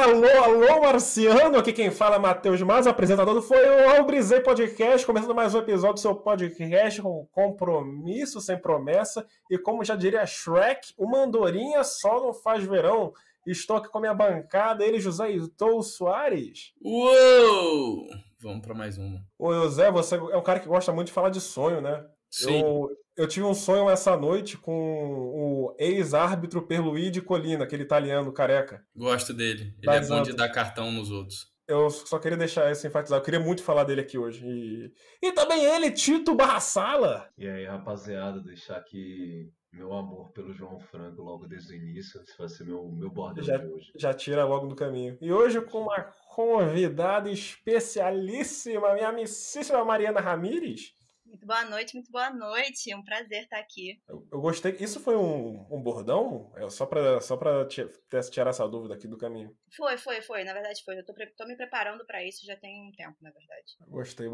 alô, alô, Marciano! Aqui quem fala é Matheus Mas, apresentador foi o Albrizei Podcast, começando mais um episódio do seu podcast com compromisso sem promessa. E como já diria Shrek, o Mandorinha só não faz verão. Estou aqui com a minha bancada, ele, José Itou Soares. Uou! Vamos para mais uma. Ô, José, você é um cara que gosta muito de falar de sonho, né? Sim. Eu, eu tive um sonho essa noite com o ex-árbitro Perluigi Colina, aquele italiano careca. Gosto dele. Ele Da é bom de dar cartão nos outros. Eu só queria deixar isso enfatizado. Eu queria muito falar dele aqui hoje. E, e também ele, Tito Barrassala. E aí, rapaziada, deixar aqui meu amor pelo João Franco logo desde o início. Esse vai ser meu, meu bordão Já- de hoje. Já tira logo do caminho. E hoje com uma convidada especialíssima, minha amicíssima Mariana Ramires. Muito boa noite, muito boa noite. É um prazer estar aqui. Eu, eu gostei. Isso foi um, um bordão? É só pra, só ter- tirar essa dúvida aqui do caminho. Foi, foi, foi. Na verdade, foi. Eu tô, tô me preparando pra isso já tem um tempo, na verdade. Gostei.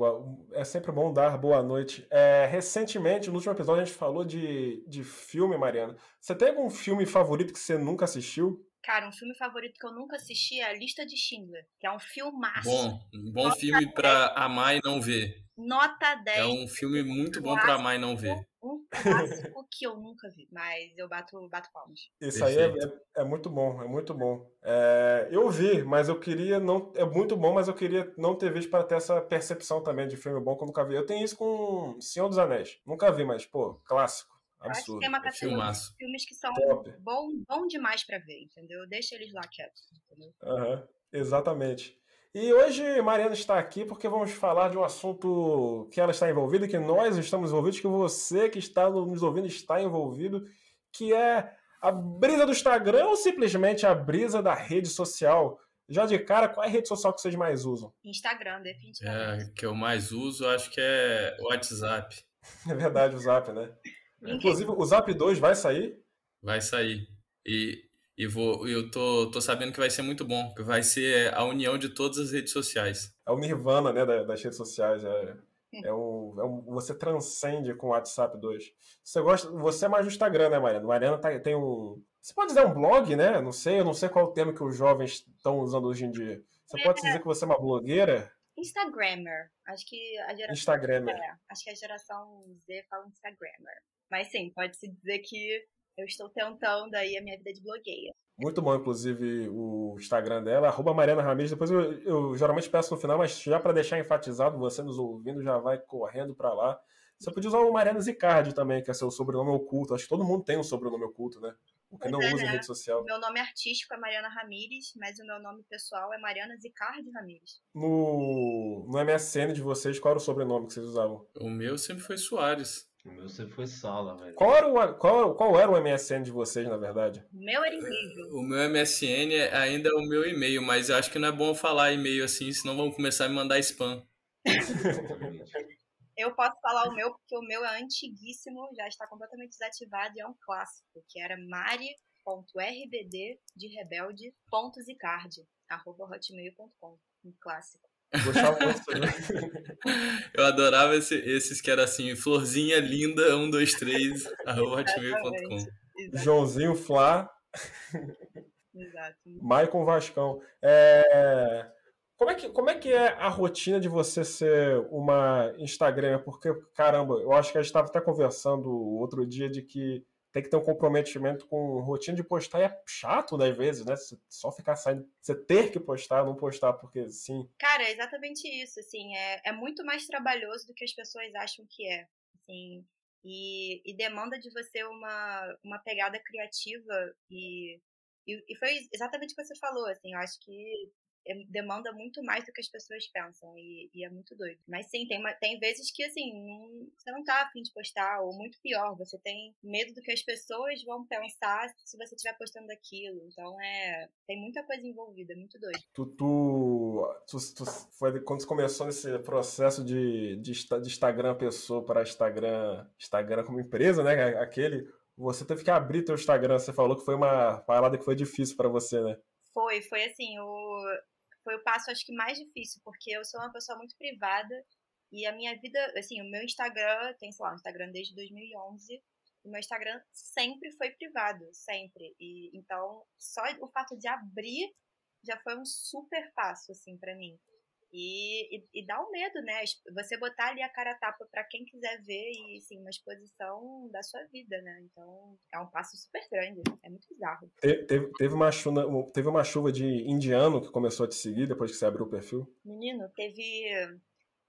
É sempre bom dar boa noite. É, recentemente, no último episódio, a gente falou de, de filme, Mariana. Você tem algum filme favorito que você nunca assistiu? Cara, um filme favorito que eu nunca assisti é A Lista de Schindler, que é um filmaço. Bom, um bom filme pra amar e não ver. Nota 10. É um filme muito bom pra amar e não ver. Um clássico que eu nunca vi, mas eu bato, bato palmas. Isso aí é, Perfeito. é, é muito bom, é muito bom. É, eu vi, mas eu queria não. É muito bom, mas eu queria não ter visto para ter essa percepção também de filme bom que eu nunca vi. Eu tenho isso com Senhor dos Anéis. Nunca vi, mas, pô, clássico. Eu acho que Absurdo. tem uma É categoria de filmes que são Top. bom, bom demais pra ver, entendeu? Deixa eles lá quietos, entendeu? Aham, exatamente. E hoje Mariana está aqui porque vamos falar de um assunto que ela está envolvida, que nós estamos envolvidos, que você que está nos ouvindo está envolvido, que é a brisa do Instagram ou simplesmente a brisa da rede social. Já de cara, qual é a rede social que vocês mais usam? Instagram, definitivamente. É, que eu mais uso, acho que é WhatsApp. É verdade, o Zap, né? Incrível. Inclusive, o Zap 2 vai sair? Vai sair. E, e vou, eu tô, tô sabendo que vai ser muito bom, que vai ser a união de todas as redes sociais. É o Nirvana, né, da- das redes sociais. É, é, um, é um- você transcende com o WhatsApp 2. Você gosta, você é mais do Instagram, né, Mariana? Mariana tá- tem um. Você pode dizer um blog, né? Não sei, eu não sei qual é o termo que os jovens estão usando hoje em dia. Você pode dizer que você é uma blogueira? Instagrammer. Acho que a geração. Instagramer. É, acho que a geração Z fala Instagrammer. Mas sim, pode-se dizer que eu estou tentando aí a minha vida de blogueira. Muito bom, inclusive, o Instagram dela, arroba Mariana Ramirez. Depois eu, eu geralmente peço no final, mas já para deixar enfatizado, você nos ouvindo já vai correndo para lá. Você podia usar o Mariana Zicardi também, que é seu sobrenome oculto. Acho que todo mundo tem um sobrenome oculto, né? O que não é, usa em né? rede social. Meu nome artístico é Mariana Ramires, mas o meu nome pessoal é Mariana Zicardi Ramires. No, no MSN de vocês, qual era o sobrenome que vocês usavam? O meu sempre foi Soares. O meu sempre foi sala, velho. Qual era, o, qual, qual era o MSN de vocês, na verdade? O meu era incrível. O meu MSN é ainda é o meu e-mail, mas eu acho que não é bom falar e-mail assim, senão vão começar a me mandar spam. Eu posso falar o meu, porque o meu é antiguíssimo, já está completamente desativado e é um clássico, que era mari.rbd de rebelde ponto zicardi, arroba hotmail.com. Um clássico. Gostava muito disso, né? Eu adorava esse- esses que era assim, florzinha linda, 123, arroba hotmail.com. Joãozinho Flá, exato. Maicon Vascão. É, Como, é que, como é que é a rotina de você ser uma Instagramer? Porque, caramba, eu acho que a gente estava até conversando outro dia de que tem que ter um comprometimento com rotina de postar e é chato, né, às vezes, né? Você só ficar saindo. Você ter que postar, não postar, porque sim. Cara, é exatamente isso, assim, é, é muito mais trabalhoso do que as pessoas acham que é, assim, e, e demanda de você uma, uma pegada criativa e, e, e foi exatamente o que você falou, assim, eu acho que demanda muito mais do que as pessoas pensam e, e é muito doido. Mas sim, tem, uma- tem vezes que, assim, não- você não tá afim de postar, ou muito pior, você tem medo do que as pessoas vão pensar se você estiver postando aquilo, então é, tem muita coisa envolvida, é muito doido. Tu, tu, tu, tu- foi quando você começou nesse processo de, de, de Instagram pessoa para Instagram, Instagram como empresa, né? Aquele. Você teve que abrir teu Instagram. Você falou que foi uma parada que foi difícil para você, né? Foi, foi assim, o, foi o passo acho que mais difícil, porque eu sou uma pessoa muito privada e a minha vida, assim, o meu Instagram, tem, sei lá, um Instagram desde 2011, o meu Instagram sempre foi privado, sempre. E então, só o fato de abrir já foi um super passo, assim, para mim. E, e, e, dá um medo, né? Você botar ali a cara tapa para quem quiser ver e, assim, uma exposição da sua vida, né? Então, é um passo super grande. É muito bizarro. Teve, teve, uma, chuva, teve uma chuva de indiano que começou a te seguir depois que você abriu o perfil? Menino, teve,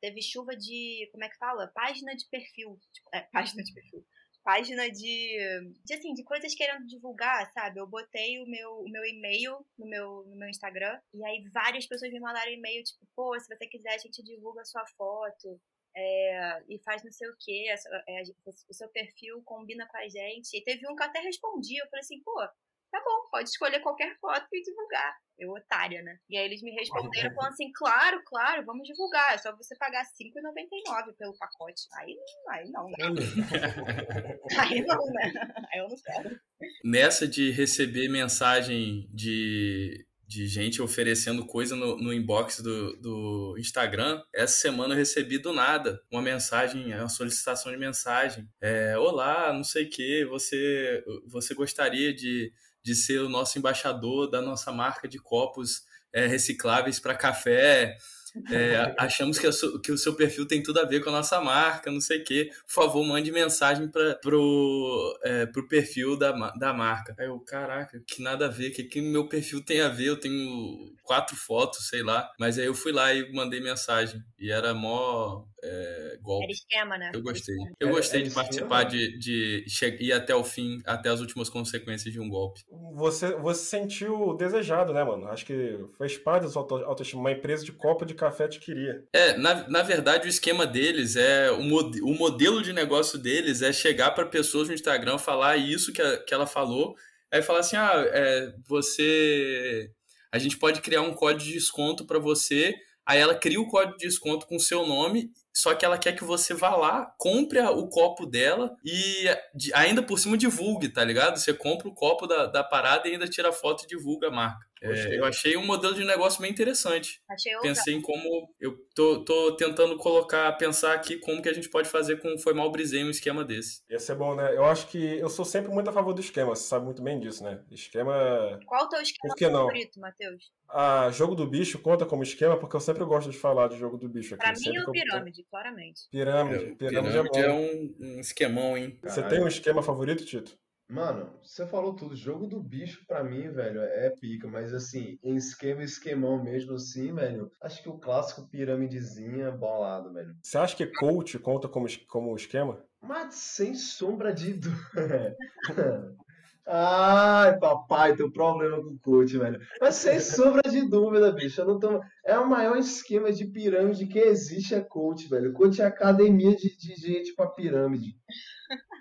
teve chuva de, como é que fala? Página de perfil. Tipo, é, página de perfil página de, de assim, de coisas querendo divulgar, sabe? Eu botei o meu, o meu e-mail no meu, no meu Instagram e aí várias pessoas me mandaram e-mail, tipo, pô, se você quiser a gente divulga a sua foto. É, e faz não sei o que, é, o seu perfil combina com a gente. E teve um que eu até respondi, eu falei assim, pô, tá bom, pode escolher qualquer foto e divulgar. Eu, otária, né? E aí eles me responderam falando assim, claro, claro, vamos divulgar. É só você pagar R$5,99 pelo pacote. Aí, aí não, né? aí não, né? Aí eu não quero. Nessa de receber mensagem de de gente oferecendo coisa no, no inbox do, do, Instagram. Essa semana eu recebi do nada uma mensagem, uma solicitação de mensagem. É, Olá, não sei o que, você, você gostaria de de ser o nosso embaixador da nossa marca de copos é, recicláveis para café. É, achamos que, que, o seu perfil tem tudo a ver com a nossa marca, não sei o quê. Por favor, mande mensagem para pro, é, pro perfil da, da marca. Aí eu, caraca, que nada a ver, que, que meu perfil tem a ver? Eu tenho quatro fotos, sei lá. Mas aí eu fui lá e mandei mensagem. E era mó é, golpe. Era esquema, né? Eu gostei. Eu gostei de participar, de, de ir até o fim, até as últimas consequências de um golpe. Você, você sentiu desejado, né, mano? Acho que foi parte da sua autoestima. Uma empresa de copa de café te queria. É, na, na verdade, o esquema deles é. O, mod, o modelo de negócio deles é chegar para pessoas no Instagram, falar isso que, a, que ela falou, aí falar assim: ah, é, você. A gente pode criar um código de desconto para você. Aí ela cria o código de desconto com o seu nome só que ela quer que você vá lá, compre o copo dela e ainda por cima divulgue, tá ligado? Você compra o copo da, da parada e ainda tira foto e divulga a marca. É, eu achei um modelo de negócio bem interessante. Achei Pensei em como. Eu tô, tô tentando colocar, pensar aqui como que a gente pode fazer com Foi Mal Brisei um esquema desse. Ia ser bom, né? Eu acho que eu sou sempre muito a favor do esquema, você sabe muito bem disso, né? Esquema. Qual o teu esquema favorito, Matheus? Ah, jogo do bicho conta como esquema, porque eu sempre gosto de falar de jogo do bicho aqui. Pra mim é o pirâmide, eu... claramente. Pirâmide, é, pirâmide, pirâmide é, é um, um, esquemão, hein? Você tem um esquema favorito, Tito? Mano, você falou tudo. Jogo do bicho, pra mim, velho, é pica. Mas, assim, em esquema, esquemão mesmo, assim, velho, acho que o clássico piramidezinha bolado, velho. Você acha que coach conta como, como esquema? Mas sem sombra de dúvida. Ai, papai, tem um problema com o coach, velho. Mas sem sombra de dúvida, bicho. Eu não tô... É o maior esquema de pirâmide que existe é coach, velho. Coach é academia de, de gente pra pirâmide.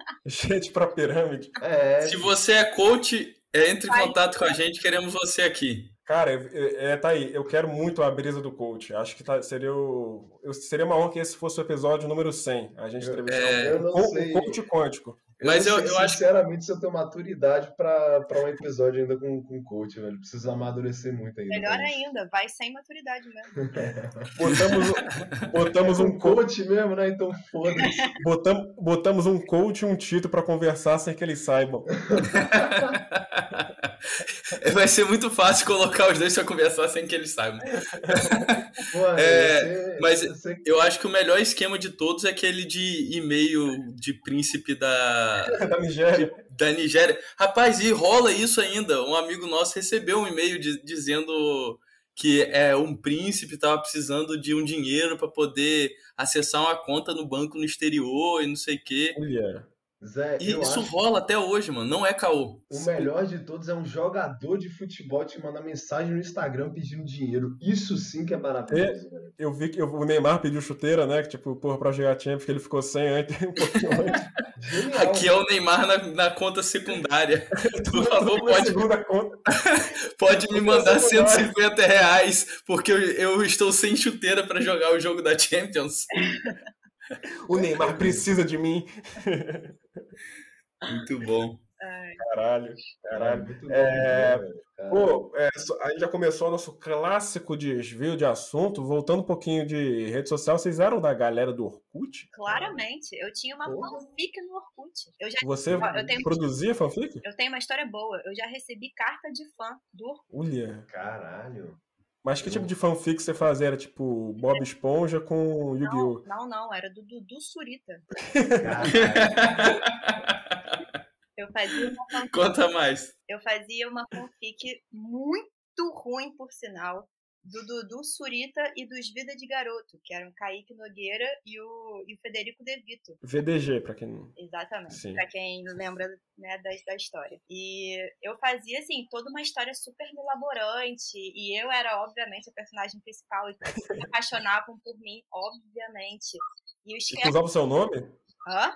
Gente pra pirâmide. É. Se você é coach, entre em contato com a gente, queremos você aqui. Cara, é, é, tá aí. Eu quero muito a brisa do coach. Acho que tá, seria o, eu, seria uma honra que esse fosse o episódio número 100. A gente entrevistar é, um, um, coach quântico. Eu Mas eu, eu sinceramente, acho... se eu tenho maturidade para um episódio ainda com, com coach, velho. Preciso amadurecer muito ainda. Melhor ainda, vai sem maturidade mesmo. botamos, botamos um coach mesmo, né? Então foda-se. Botamos, botamos um coach e um Tito para conversar sem que eles saibam. Vai ser muito fácil colocar os dois para conversar sem que eles saibam. Mano, é, mas eu acho que o melhor esquema de todos é aquele de e-mail de príncipe da, da Nigéria. Da Nigéria. Rapaz, e rola isso ainda. Um amigo nosso recebeu um e-mail de, dizendo que é um príncipe estava precisando de um dinheiro para poder acessar uma conta no banco no exterior e não sei o quê. Yeah. Zé, e isso rola até hoje, mano. Não é caô. O melhor de todos é um jogador de futebol te mandar mensagem no Instagram pedindo dinheiro. Isso sim que é maravilhoso. É, eu vi que o Neymar pediu chuteira, né? Que tipo, porra, pra jogar Champions, que ele ficou sem antes, um pouquinho antes. Aqui é o Neymar na, na conta secundária. Por favor, pode, pode me mandar 150 reais, porque eu, eu estou sem chuteira para jogar o jogo da Champions. O Neymar precisa de mim. Muito bom. Caralho, É, caralho. muito É, bom, velho, cara. Pô, é, a gente já começou o nosso clássico desvio de assunto. Voltando um pouquinho de rede social, vocês eram da galera do Orkut? Claramente. Eu tinha uma Pô. fanfic no Orkut. Eu já Você eu tenho- produzia fanfic? eu tenho uma história boa. Eu já recebi carta de fã do Orkut. Olha. Caralho. Mas que tipo de fanfic você fazia? Era tipo Bob Esponja com Yu-Gi-Oh! Não, não, era do Dudu Surita. Caralho. Eu fazia uma fanfic, Conta mais. eu fazia uma fanfic muito ruim, por sinal, do Dudu Surita e dos Vida de Garoto, que eram Kaique Nogueira e o, e o Federico De Vito. VDG, pra quem não. Exatamente. Sim. Pra quem lembra né, da, da história. E eu fazia, assim, toda uma história super elaborante. E eu era, obviamente, a personagem principal. E todos se apaixonavam por mim, obviamente. E o E tu esquema. usava o seu nome? Hã?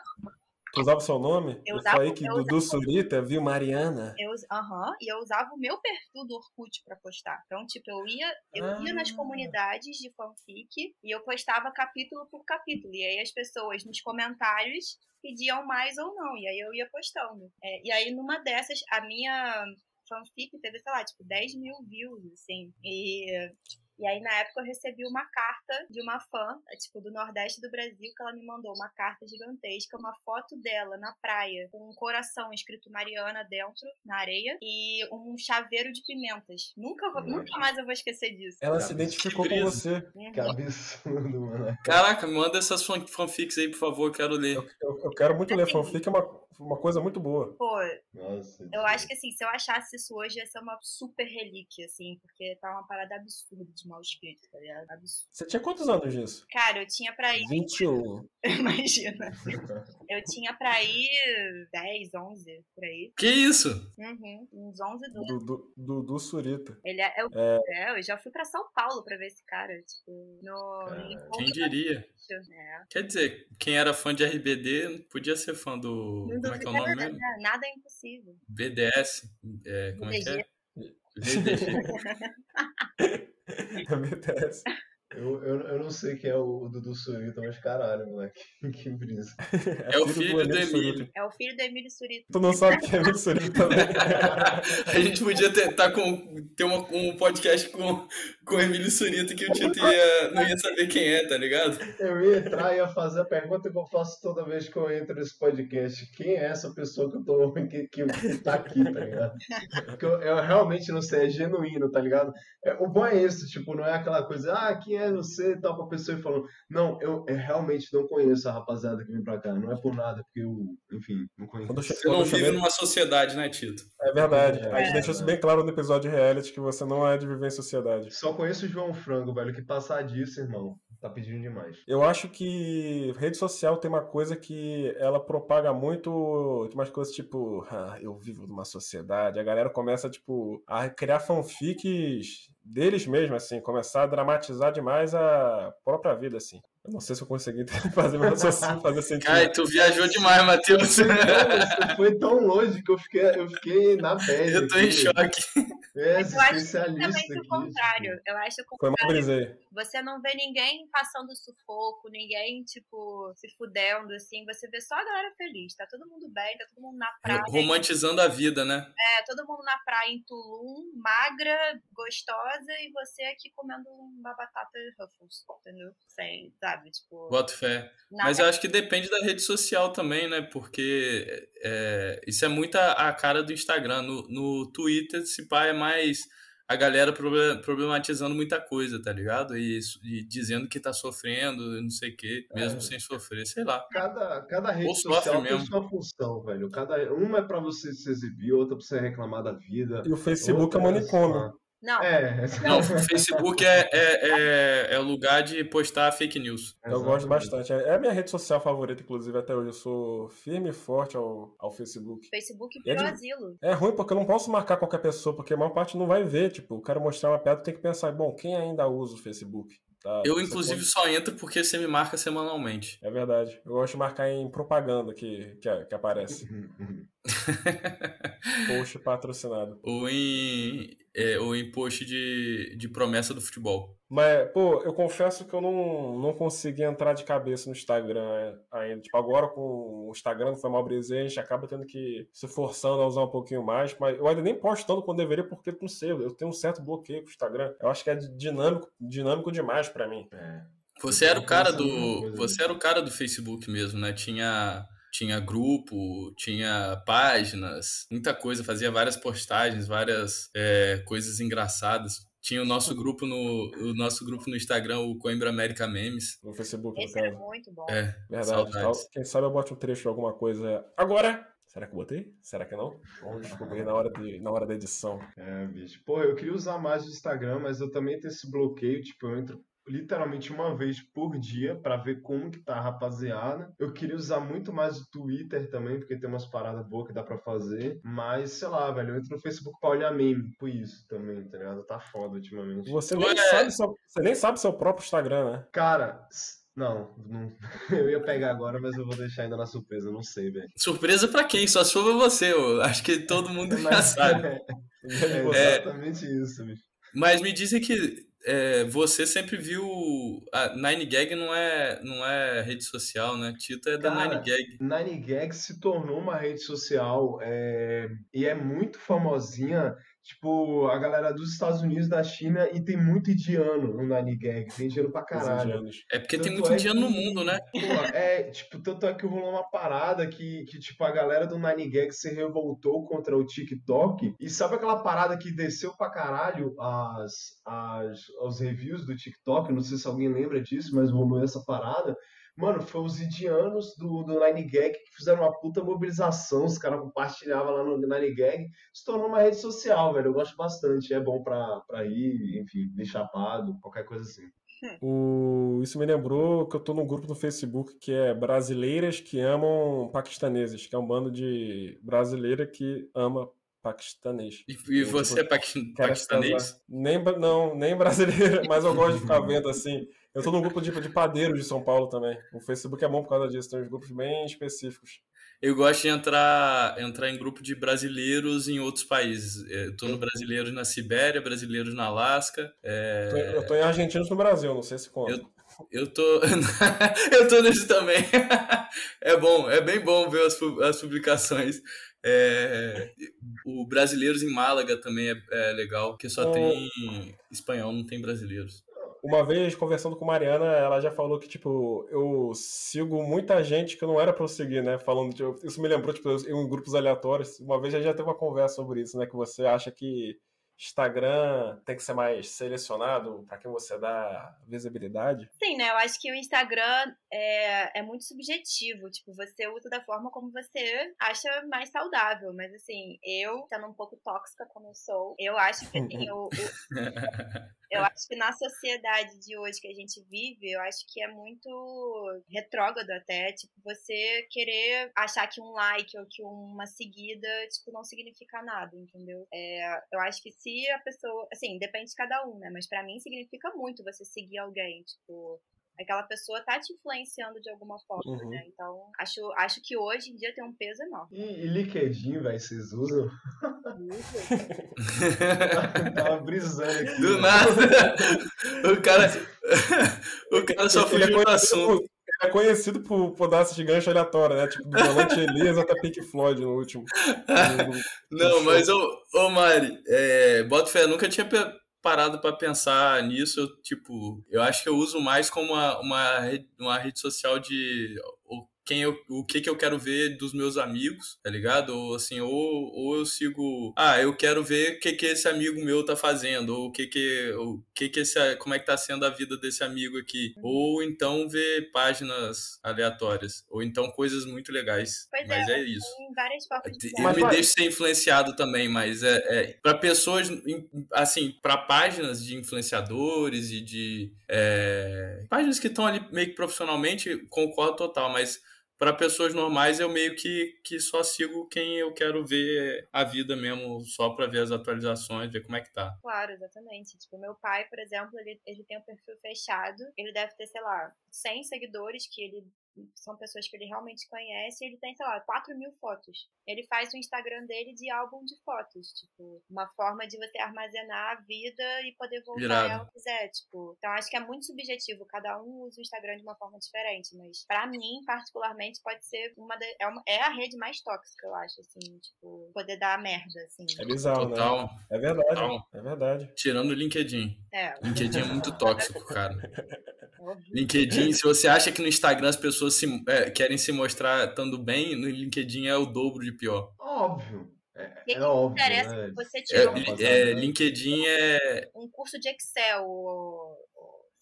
Tu usava o seu nome? Eu Eu usava- falei que eu Dudu Surita viu Mariana. Eu, us- aham, e eu usava o meu perfil do Orkut pra postar. Então, tipo, eu ia, eu ia nas Ah. comunidades de fanfic e eu postava capítulo por capítulo. E aí as pessoas nos comentários pediam mais ou não. E aí eu ia postando. É, e aí numa dessas, a minha fanfic teve, sei lá, tipo, 10 mil views, assim. E. E aí, na época, eu recebi uma carta de uma fã, é, tipo, do Nordeste do Brasil, que ela me mandou uma carta gigantesca, uma foto dela na praia, com um coração escrito Mariana dentro, na areia, e um chaveiro de pimentas. Nunca, vou- nunca mais eu vou esquecer disso. Ela se identificou com você. Uhum. Que absurdo, mano. Caraca, manda essas fan- fanfics aí, por favor, eu quero ler. Eu, eu- eu quero muito ler Assim. fanfic, é uma, uma coisa muito boa. Pô, Nossa. eu acho que assim, se eu achasse isso hoje, ia ser uma super relíquia, assim, porque tá uma parada absurda de mal escrito, tá ligado? Absurdo. Você tinha quantos anos disso? Cara, eu tinha pra ir, 21. imagina. Eu tinha pra ir 10, 11, por aí. Que isso? Uhum, uns 11, 12. Dudu Dudu Surita. Ele é, eu, é, eu já fui pra São Paulo pra ver esse cara, tipo, no Cara, em Quem diria? Né? Quer dizer, quem era fã de RBD podia ser fã do. Como é que é o duvido- nome mesmo? é, Nada é impossível. BDS. É, como é que é? VDG. É BTS. Eu, eu, eu não sei quem é o Dudu Surita, mas caralho, moleque. Que brisa. É o filho do Emílio Emílio. É o filho do Emílio Surita. Tu não sabe quem é Emílio Surita também. A gente podia tentar com, ter uma- um podcast com, com o Emílio Surita que o Tito ia, não ia saber quem é, tá ligado? Eu ia entrar e ia fazer a pergunta que eu faço toda vez que eu entro nesse podcast. Quem é essa pessoa que eu tô que, que, que tá aqui, tá ligado? Porque eu, eu realmente não sei, é genuíno, tá ligado? É, o bom é isso, tipo, não é aquela coisa, ah, quem é você e tal, pra pessoa ir falando. Não, eu, eu realmente não conheço a rapaziada que vem pra cá. Não é por nada, porque eu, enfim, não conheço. Você não vive chamei- numa sociedade, né, Tito? É verdade. A É, gente deixou isso bem claro no episódio de reality que você não é de viver em sociedade. Só conheço o João Frango, velho, que passar disso, irmão, tá pedindo demais. Eu acho que rede social tem uma coisa que ela propaga muito, umas coisas tipo, ah, eu vivo numa sociedade. A galera começa, tipo, a criar fanfics deles mesmos, assim, começar a dramatizar demais a própria vida, assim. Eu não sei se eu consegui fazer meu raciocínio fazer sentido. Cara, tu viajou demais, Matheus. Foi tão longe que eu fiquei, eu fiquei na pele. Eu tô em aqui. choque. É, Eu acho especialista Exatamente o contrário. Eu acho o Foi mal contrário. Você não vê ninguém passando sufoco, ninguém, tipo, se fudendo, assim. Você vê só a galera feliz. Tá todo mundo bem, tá todo mundo na praia. Romantizando a vida, né? É, todo mundo na praia em Tulum, magra, gostosa, e você aqui comendo uma batata Ruffles, entendeu? Sem, sabe? Tipo, Boto fé. Mas eu acho que depende da rede social também, né? Porque é, isso é muito a, a cara do Instagram. No, no Twitter, se pá, é mais a galera proble- problematizando muita coisa, tá ligado? E, isso- e dizendo que tá sofrendo, não sei o quê, mesmo É. sem sofrer, sei lá. Cada, cada rede Ou social tem mesmo. sua função, velho. Cada, uma é pra você se exibir, outra pra você reclamar da vida. E o Facebook é outra manicômio. Não, É, Não, o Facebook é, é, é, é o lugar de postar fake news. Eu gosto exatamente. bastante. É a minha rede social favorita, inclusive, até hoje. Eu sou firme e forte ao, ao Facebook. Facebook É virou de- asilo. É ruim porque eu não posso marcar qualquer pessoa, porque a maior parte não vai ver. Tipo, eu quero mostrar uma piada, tem que pensar, bom, quem ainda usa o Facebook? Tá? Eu, inclusive, pode- só entro porque você me marca semanalmente. É verdade. Eu gosto de marcar em propaganda que, que, que aparece. Post patrocinado. ou em, é, ou em post de, de promessa do futebol. Mas, pô, eu confesso que eu não, não consegui entrar de cabeça no Instagram ainda. Tipo, agora com o Instagram foi mal a gente acaba tendo que se forçando a usar um pouquinho mais. Mas eu ainda nem posto tanto quando deveria, porque não sei, eu tenho um certo bloqueio com o Instagram. Eu acho que é dinâmico, dinâmico demais para mim. É. Você era o cara do. Você era o cara do Facebook mesmo, né? Tinha. Tinha grupo, tinha páginas, muita coisa, fazia várias postagens, várias é, coisas engraçadas. Tinha o nosso grupo no o nosso grupo no Instagram, o Coimbra América Memes. No Facebook, no Esse era caso. muito bom. É, Verdade. saudades. Tal- Quem sabe eu bote um trecho de alguma coisa agora. Será que eu botei? Será que não? Vamos descobrir na hora, de, na hora da edição. É, bicho. Pô, eu queria usar mais o Instagram, mas eu também tenho esse bloqueio. Tipo, eu entro literalmente uma vez por dia pra ver como que tá a rapaziada. Eu queria usar muito mais o Twitter também, porque tem umas paradas boas que dá pra fazer. Mas, sei lá, velho, eu entro no Facebook pra olhar meme. Por isso também, tá ligado? Tá foda ultimamente. Você nem, sabe seu, você nem sabe seu próprio Instagram, né? Cara, não, não. Eu ia pegar agora, mas eu vou deixar ainda na surpresa. Não sei, velho. Surpresa pra quem? Só se for pra você. Eu acho que todo mundo já sabe. É, você? exatamente isso, bicho. Mas me dizem que é, você sempre viu. A Nine Gag não é, não é rede social, né? Tito é da Cara, Nine Gag. Nine Gag se tornou uma rede social é, e é muito famosinha. Tipo, a galera dos Estados Unidos, da China, e tem muito indiano no Nine Gag. Tem dinheiro pra caralho. É porque tem Tanto muito é indiano no que- mundo, né? Pô, é, tipo, tanto é que rolou uma parada que, que, tipo, a galera do Nine Gag se revoltou contra o TikTok. E sabe aquela parada que desceu pra caralho as, as, os reviews do TikTok? Não sei se alguém lembra disso, mas rolou essa parada. Mano, foi os indianos do, do Nine Gag que fizeram uma puta mobilização. Os caras compartilhavam lá no Nine Gag. Se tornou uma rede social, velho. Eu gosto bastante. É bom pra, pra ir, enfim, ir chapado, qualquer coisa assim. O... Isso me lembrou que eu tô num grupo no Facebook que é Brasileiras que Amam Paquistaneses, que é um bando de brasileira que ama paquistanês. E, e Eu, você tipo, é paquistanês? Nem, não, nem brasileira, mas eu gosto de ficar vendo assim. Eu tô num grupo de, de padeiros de São Paulo também. O Facebook é bom por causa disso, tem uns grupos bem específicos. Eu gosto de entrar, entrar em grupo de brasileiros em outros países. É, Eu tô no Brasileiros na Sibéria, Brasileiros na Alasca. é, Eu tô- em argentinos no Brasil, não sei se conta. Eu- Eu tô. eu tô nisso também. é bom, é bem bom ver as, as publicações. É, o Brasileiros em Málaga também é, é legal, porque só É. tem espanhol, não tem brasileiros. Uma vez, conversando com Mariana, ela já falou que, tipo, eu sigo muita gente que não era pra eu seguir, né? Falando, tipo, isso me lembrou, tipo, eu em grupos aleatórios. Uma vez a gente já teve uma conversa sobre isso, né? Que você acha que Instagram tem que ser mais selecionado pra quem você dá visibilidade. Sim, né? Eu acho que o Instagram é, é muito subjetivo. Tipo, você usa da forma como você acha mais saudável. Mas, assim, eu, sendo um pouco tóxica como eu sou, eu acho que, assim, o, o- eu acho que na sociedade de hoje que a gente vive, eu acho que é muito retrógrado até, tipo, você querer achar que um like ou que uma seguida, tipo, não significa nada, entendeu? É, eu acho que se a pessoa, assim, depende de cada um, né? Mas pra mim significa muito você seguir alguém, tipo, aquela pessoa tá te influenciando de alguma forma, Uhum. né? Então, acho, acho que hoje em dia tem um peso enorme. E, e LinkedIn, velho, vocês usam? Tava brisando aqui. Do nada! O cara. O cara só é fugiu do conhecido assunto. é conhecido por, por dar esses ganchos aleatórios, né? Tipo, do Volante Elias até Pink Floyd no último. Não, mas, ô, ô Mari, é, bota fé, eu nunca tinha pe- parado pra pensar nisso. Eu, tipo, eu acho que eu uso mais como uma, uma, rede, uma rede social de quem eu, o que, que eu quero ver dos meus amigos, tá ligado? Ou assim, ou, ou eu sigo. Ah, eu quero ver o que, que esse amigo meu tá fazendo, ou o que que. O que que esse, como é que tá sendo a vida desse amigo aqui. Ou então ver páginas aleatórias. Ou então coisas muito legais. Pois Mas é, é isso. Tem várias formas de Eu Mas me vai- deixo ser influenciado também, mas é, é para pessoas, assim, para páginas de influenciadores e de é, páginas que estão ali meio que profissionalmente, concordo total, mas para pessoas normais eu meio que, que só sigo quem eu quero ver a vida mesmo, só para ver as atualizações, ver como é que tá. Claro, exatamente. Tipo, meu pai, por exemplo, ele, ele tem um perfil fechado. Ele deve ter, sei lá, 100 seguidores que ele são pessoas que ele realmente conhece, ele tem, sei lá, 4 mil fotos. Ele faz o Instagram dele de álbum de fotos, tipo, uma forma de você armazenar a vida e poder voltar Virado. ela quiser, tipo. Então acho que é muito subjetivo, cada um usa o Instagram de uma forma diferente, mas para mim, particularmente, pode ser uma, de, é, uma, é a rede mais tóxica, eu acho, assim, tipo, poder dar merda, assim. É bizarro, né? Total. né? É verdade, Total. é verdade. Tirando o LinkedIn. É. LinkedIn é muito tóxico, cara. LinkedIn, se você acha que no Instagram as pessoas se, é, querem se mostrar estando bem, no LinkedIn é o dobro de pior. Óbvio. É, é óbvio, interessa né? você tirar é, um, é, LinkedIn é um curso de Excel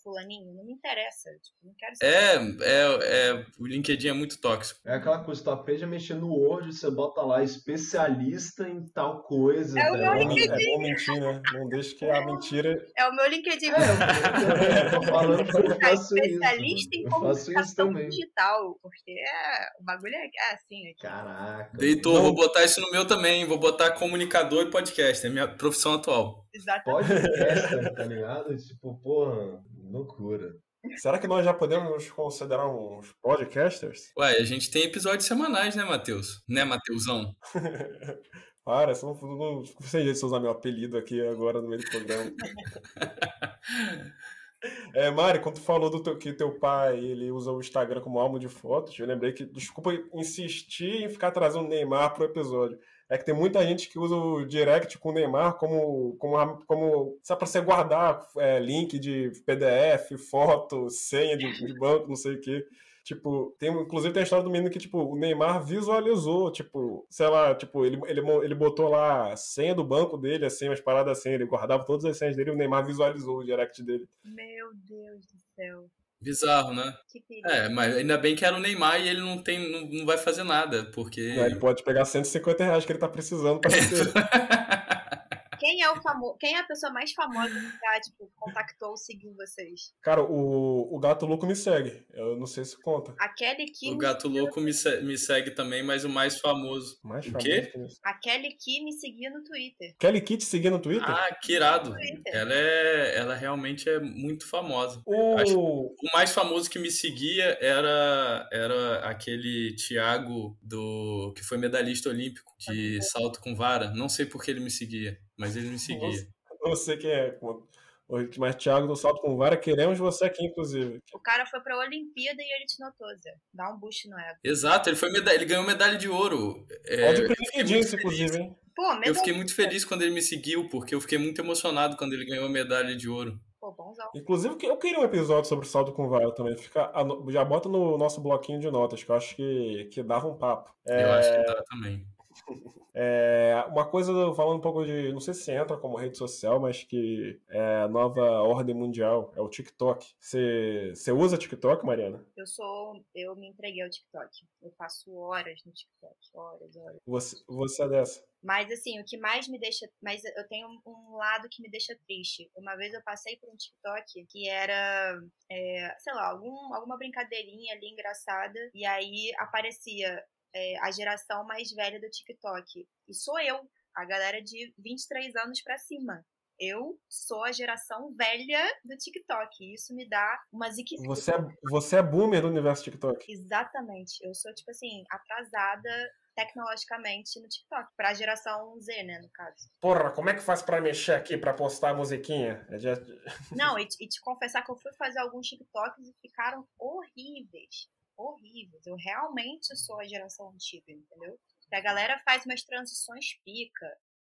fulaninho, não me interessa. Tipo, não quero é, é, é, o LinkedIn é muito tóxico. É aquela coisa, tu aprende a mexer no Word, você bota lá especialista em tal coisa. É o meu LinkedIn. É bom mentir, né? Não deixa que a mentira... É o meu LinkedIn. É, eu tô falando que eu faço especialista isso. em comunicação digital, porque é, o bagulho é, é assim. Aqui. Caraca. Deitor, não... vou botar isso no meu também, vou botar comunicador e podcast, é minha profissão atual. Exatamente. Podcast, tá ligado? Tipo, porra, loucura. Será que nós já podemos considerar uns podcasters? Ué, a gente tem episódios semanais, né, Matheus? Né, Matheusão? Para, você não, não, sei jeito de usar meu apelido aqui agora no meio do programa. É, Mari, quando tu falou do teu, que teu pai ele usa o Instagram como álbum de fotos, eu lembrei que, desculpa insistir em ficar trazendo o Neymar pro episódio, é que tem muita gente que usa o direct com o Neymar como, como, como só para você guardar é, link de PDF, foto, senha de, de banco, não sei o que. Tipo, tem, inclusive tem a história do menino que, tipo, o Neymar visualizou, tipo, sei lá, tipo, ele, ele, ele botou lá a senha do banco dele, assim, umas paradas assim, ele guardava todas as senhas dele o Neymar visualizou o direct dele. Meu Deus do céu. Bizarro, né? É, mas ainda bem que era o Neymar e ele não tem, não, não vai fazer nada, porque. É, ele pode pegar 150 reais que ele tá precisando pra ser. Quem é o famoso? Quem é a pessoa mais famosa que já, tipo, contactou ou seguiu vocês? Cara, o, o Gato Louco me segue. Eu não sei se conta. A Kelly Key. O Gato Louco me, se, me segue também, mas o mais famoso. Mais o famoso quê? A Kelly Key me seguia no Twitter. Kelly Key te seguia no Twitter? Ah, que irado. Ela, é, ela realmente é muito famosa. O... Acho, o mais famoso que me seguia era, era aquele Thiago do que foi medalhista olímpico de salto com vara. Não sei por que ele me seguia mas ele me seguia. Não sei quem é. Mas Thiago do Salto com Vara, queremos você aqui, inclusive. O cara foi pra Olimpíada e ele te notou, Zé. Dá um boost no ego. Exato, ele foi medalha, ele ganhou medalha de ouro. É, Pode pedir isso, inclusive, hein? Pô, eu fiquei muito feliz quando ele me seguiu, porque eu fiquei muito emocionado quando ele ganhou a medalha de ouro. Pô, bonzão. Inclusive, eu queria um episódio sobre o salto com vara também. Fica, já bota no nosso bloquinho de notas, que eu acho que, que dava um papo. Eu é... acho que dá também. É, uma coisa, falando um pouco de. Não sei se entra como rede social, mas que é a nova ordem mundial, é o TikTok. Você, você usa TikTok, Mariana? Eu sou. Eu me entreguei ao TikTok. Eu passo horas no TikTok. Horas, horas. Você, você é dessa? Mas assim, o que mais me deixa. Mas eu tenho um lado que me deixa triste. Uma vez eu passei por um TikTok que era, é, sei lá, algum, alguma brincadeirinha ali engraçada. E aí aparecia é, a geração mais velha do TikTok. E sou eu, a galera de 23 anos para cima. Eu sou a geração velha do TikTok. Isso me dá uma ziquezira. Você é, você é boomer do universo TikTok. Exatamente. Eu sou, tipo assim, atrasada tecnologicamente no TikTok. Pra geração Z, né, no caso. Porra, como é que faz para mexer aqui para postar a musiquinha? Já... Não, e, e te confessar que eu fui fazer alguns TikToks e ficaram horríveis horríveis. Eu realmente sou a geração antiga, entendeu? Que a galera faz umas transições pica,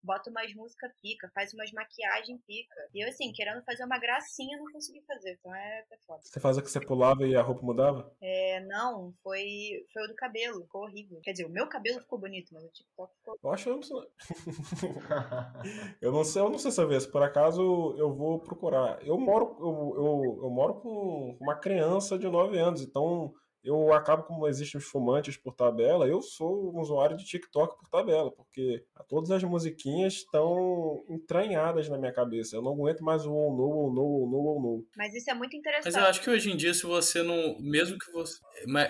bota umas músicas pica, faz umas maquiagem pica. E eu, assim, querendo fazer uma gracinha, não consegui fazer. Então é, é foda. Você faz o que você pulava e a roupa mudava? É, não, foi, foi o do cabelo. Ficou horrível. Quer dizer, o meu cabelo ficou bonito, mas o TikTok ficou. Eu acho que eu não sei. eu não sei, eu não sei saber. Se por acaso eu vou procurar. Eu moro, eu, eu, eu moro com uma criança de 9 anos, então eu acabo, como existem os fumantes por tabela, eu sou um usuário de TikTok por tabela, porque todas as musiquinhas estão entranhadas na minha cabeça. Eu não aguento mais o ou no, ou no, ou no, ou no. Mas isso é muito interessante. Mas eu acho que hoje em dia, se você não. Mesmo que você.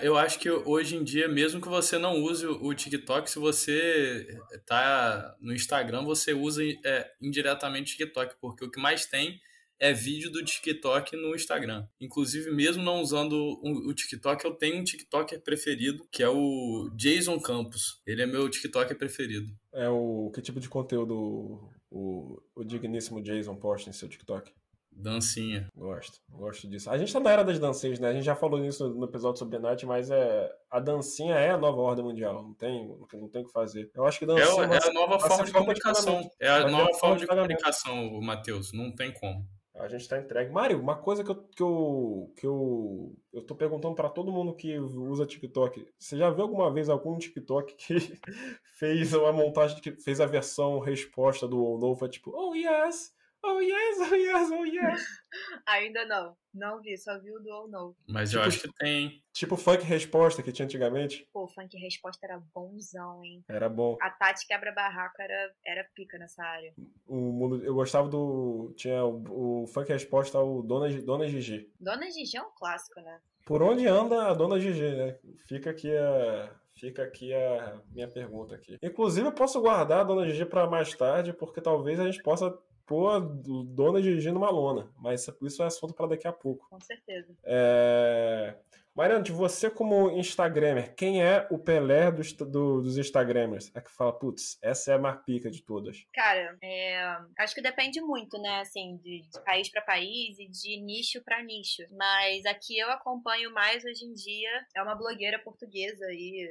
Eu acho que hoje em dia, mesmo que você não use o TikTok, se você tá no Instagram, você usa é, indiretamente o TikTok, porque o que mais tem é vídeo do TikTok no Instagram. Inclusive, mesmo não usando o TikTok, eu tenho um TikToker preferido, que é o Jason Campos. Ele é meu TikToker preferido. É o que tipo de conteúdo o, o digníssimo Jason posta em seu TikTok? Dancinha. Gosto, gosto disso. A gente tá na era das dancinhas, né? A gente já falou isso no episódio sobre Night, mas é a dancinha é a nova ordem mundial. Não tem, não tem o que fazer. Eu acho que dancinha. É, é a nova forma de comunicação. É a nova forma de comunicação, Matheus. Não tem como. A gente tá entregue. Mário, uma coisa que eu, que eu, que eu, eu tô perguntando para todo mundo que usa TikTok. Você já viu alguma vez algum TikTok que fez uma montagem, que fez a versão resposta do novo? Tipo, oh yes, Oh yes, oh yes, oh yes. Ainda não. Não vi, só vi o do ou não. Mas tipo, eu acho que tem. Tipo funk resposta que tinha antigamente. Pô, funk resposta era bonzão, hein? Era bom. A Tati quebra barraco era, era pica nessa área. O mundo, eu gostava do. Tinha o, o funk resposta o Dona, Dona Gigi. Dona Gigi é um clássico, né? Por onde anda a Dona Gigi, né? Fica aqui a. Fica aqui a minha pergunta aqui. Inclusive, eu posso guardar a Dona Gigi para mais tarde, porque talvez a gente possa pôr Dona Gigi numa lona, mas isso é assunto para daqui a pouco. Com certeza. É... Mariana, de você como Instagramer, quem é o Pelé dos, do, dos Instagramers? É que fala, putz, essa é a mais pica de todas. Cara, é... acho que depende muito, né, assim, de, de país para país e de nicho para nicho. Mas aqui eu acompanho mais hoje em dia, é uma blogueira portuguesa aí,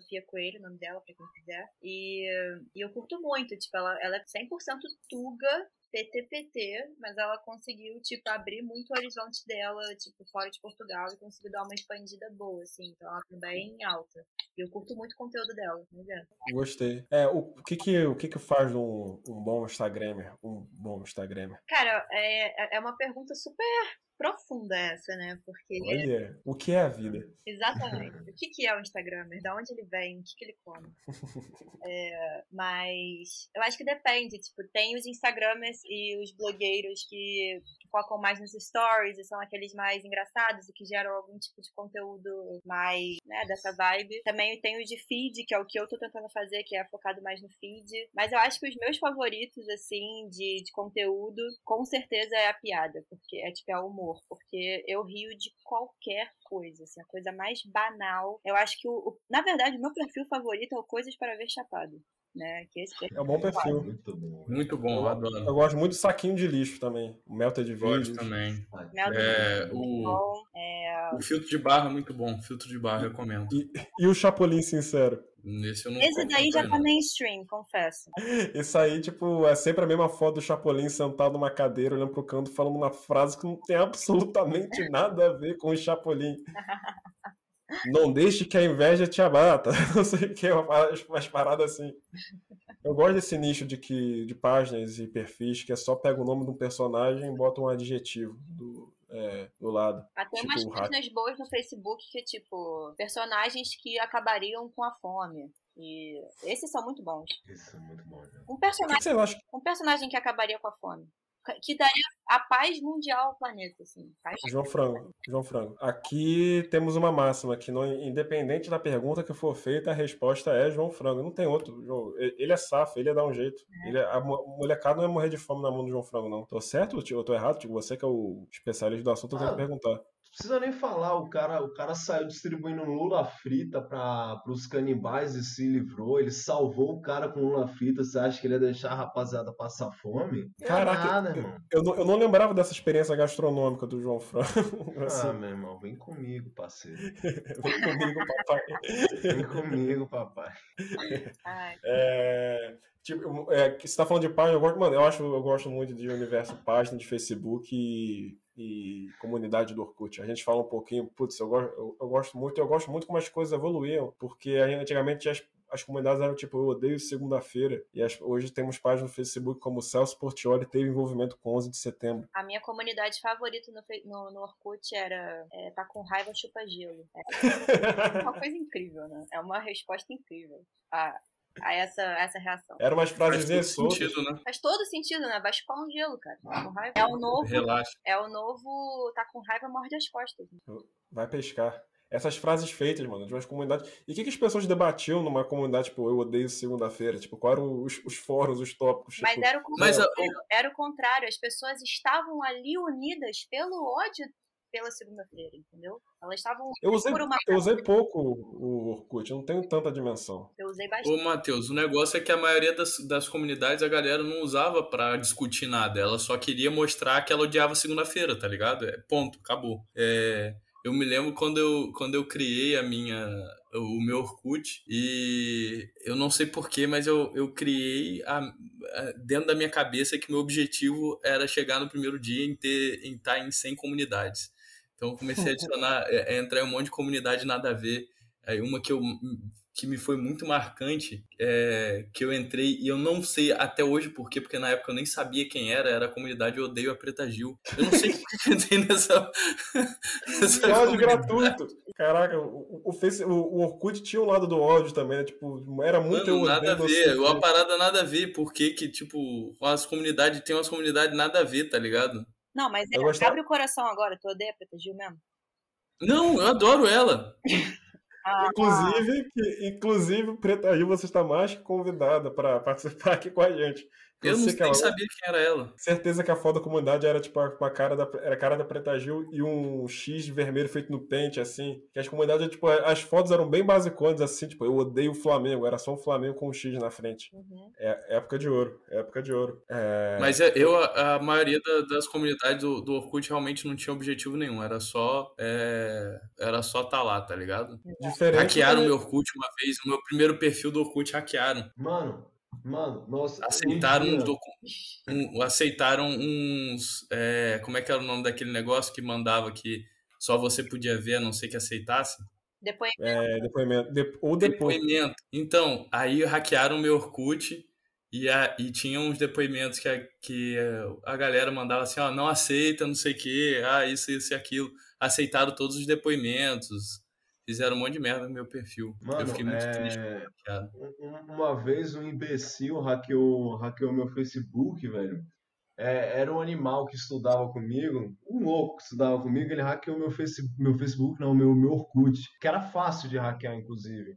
Sofia Coelho, o nome dela, pra quem quiser. E, e eu curto muito, tipo, ela, ela é 100% tuga PTPT, mas ela conseguiu, tipo, abrir muito o horizonte dela, tipo, fora de Portugal e conseguiu dar uma expandida boa, assim. Então ela tá bem alta. E eu curto muito o conteúdo dela, não é? Gostei. É, o, o, que que, o que que faz um, um bom Instagramer? Um bom Instagramer? Cara, é, é uma pergunta super profunda essa, né? Porque. Olha, o que é a vida? Exatamente. o que, que é o Instagramer? Da onde ele vem? O que, que ele come? é, mas eu acho que depende. Tipo, tem os Instagramers e os blogueiros que focam mais nos stories e são aqueles mais engraçados e que geram algum tipo de conteúdo mais, né, dessa vibe. Também tem o de feed, que é o que eu tô tentando fazer, que é focado mais no feed. Mas eu acho que os meus favoritos, assim, de, de conteúdo, com certeza é a piada, porque é tipo é o humor, porque eu rio de qualquer coisa, assim, a coisa mais banal. Eu acho que o, o na verdade, o meu perfil favorito é o Coisas para ver chapado né? Que esse é um bom perfil. Muito bom. Muito bom, eu, adoro. Eu gosto muito do saquinho de lixo também. O Melted de Gosto também. é, o, é... o filtro de barra é muito bom. Filtro de barra, recomendo. E, e o Chapolin Sincero? Não Esse daí já tá mainstream, confesso. Isso aí, tipo, é sempre a mesma foto do Chapolin sentado numa cadeira, olhando pro canto, falando uma frase que não tem absolutamente nada a ver com o Chapolin. Não deixe que a inveja te abata. Não sei o que, umas paradas assim. Eu gosto desse nicho de que de páginas e perfis que é só pega o nome de um personagem e bota um adjetivo do, é, do lado. Até tipo, umas páginas boas no Facebook que, tipo, personagens que acabariam com a fome. E esses são muito bons. Esses são muito bons. Né? Um personagem, que que um personagem que acabaria com a fome que daria a paz mundial ao planeta, assim. Paz João Frango, João Frango. Aqui temos uma máxima que, não, independente da pergunta que for feita, a resposta é João Frango. Não tem outro. João. Ele é safo, ele ia dar um jeito. É. Ele, é, a molecada não ia morrer de fome na mão do João Frango, não. Tô certo ou tô errado? Tipo, você que é o especialista do assunto, eu tenho que perguntar precisa nem falar, o cara, o cara saiu distribuindo lula frita para os canibais e se livrou. Ele salvou o cara com lula frita. Você acha que ele ia deixar a rapaziada passar fome? É Caraca, nada, eu, irmão. Eu, não, eu não lembrava dessa experiência gastronômica do João Franco. Assim. Ah, meu irmão, vem comigo, parceiro. vem comigo, papai. vem comigo, papai. É, tipo, é, você tá falando de página, eu gosto, mano, eu acho, eu gosto muito de universo página de Facebook e e comunidade do Orkut. A gente fala um pouquinho, putz, eu gosto, eu, eu gosto muito, eu gosto muito como as coisas evoluíram, porque antigamente as, as comunidades eram tipo, eu odeio segunda-feira, e as, hoje temos páginas no Facebook como Celso Portioli teve envolvimento com 11 de setembro. A minha comunidade favorita no, no, no Orkut era é, tá com raiva chupa gelo. É uma coisa incrível, né? É uma resposta incrível. Ah, a essa, essa reação. Era umas frases soltas. Sentido, né? Faz todo sentido, né? Vai chupar um gelo, cara. Tá com raiva. É o novo. Relaxa. É o novo. Tá com raiva, morde as costas. Vai pescar. essas frases feitas, mano, de umas comunidades. E o que, que as pessoas debatiam numa comunidade, tipo, eu odeio segunda-feira? Tipo, quais eram os, os fóruns, os tópicos? Mas tipo, era o Mas contrário. a- Era o contrário. As pessoas estavam ali unidas pelo ódio pela segunda-feira, entendeu? Elas estavam Eu usei, por uma eu usei pouco o Orkut, eu não tenho tanta dimensão. Eu usei bastante. Ô, Matheus, o negócio é que a maioria das, das comunidades a galera não usava pra discutir nada. Ela só queria mostrar que ela odiava segunda-feira, tá ligado? É, ponto, acabou. É, eu me lembro quando eu, quando eu criei a minha, o meu Orkut e eu não sei porquê, mas eu, eu criei a- a- dentro da minha cabeça que meu objetivo era chegar no primeiro dia em ter em estar em 100 comunidades. Então eu comecei a adicionar, é, é, entrar em um monte de comunidade nada a ver. Aí uma que eu que me foi muito marcante, é, que eu entrei e eu não sei até hoje por quê, porque na época eu nem sabia quem era, era a comunidade Eu Odeio a Preta Gil. Eu não sei por que eu entrei nessa. nessa Ódio gratuito. Caraca, o, o, Face, o, o Orkut tinha um lado do ódio também, né? Tipo, era muito Mano, nada a ver, você. uma parada nada a ver, porque que, tipo, as comunidades, tem umas comunidades nada a ver, tá ligado? Não, mas Eu é, gostava- abre o coração agora. Tu odeia a Preta Gil mesmo? Não, eu adoro ela. Ah, Inclusive, que, inclusive, Preta Gil, você está mais que convidada para participar aqui com a gente. Eu não nem que ela, sabia quem era ela. certeza que a foto da comunidade era tipo a, com a cara da, era a cara da Preta Gil e um X vermelho feito no pente, assim. Que as comunidades, tipo, as fotos eram bem basiconas, assim, tipo, eu odeio o Flamengo, era só um Flamengo com um X na frente. uhum. É época de ouro, época de ouro. É, Mas é- eu, a, a maioria da- das comunidades do, do Orkut realmente não tinha objetivo nenhum. Era só. é, era só tá lá, tá ligado? diferente. Hackearam também- meu Orkut uma vez, o meu primeiro perfil do Orkut hackearam. Mano, mano, nossa. Aceitaram um uns docu- um- aceitaram uns. é, como é que era o nome daquele negócio que mandava que só você podia ver, a não ser que aceitasse? Depois É, depoimento. De- ou depois. Depoimento. Então, aí hackearam meu Orkut e, a, e tinha uns depoimentos que, a, que a galera mandava assim, ó, não aceita, não sei o quê, ah, isso, isso e aquilo. Aceitaram todos os depoimentos. Fizeram um monte de merda no meu perfil. eu Mano, fiquei muito triste. é... cara. um- um- uma vez um imbecil hackeou, hackeou meu Facebook, velho. É, era um animal que estudava comigo, um louco que estudava comigo, ele hackeou meu, face, meu Facebook, não, meu, meu Orkut, que era fácil de hackear, inclusive.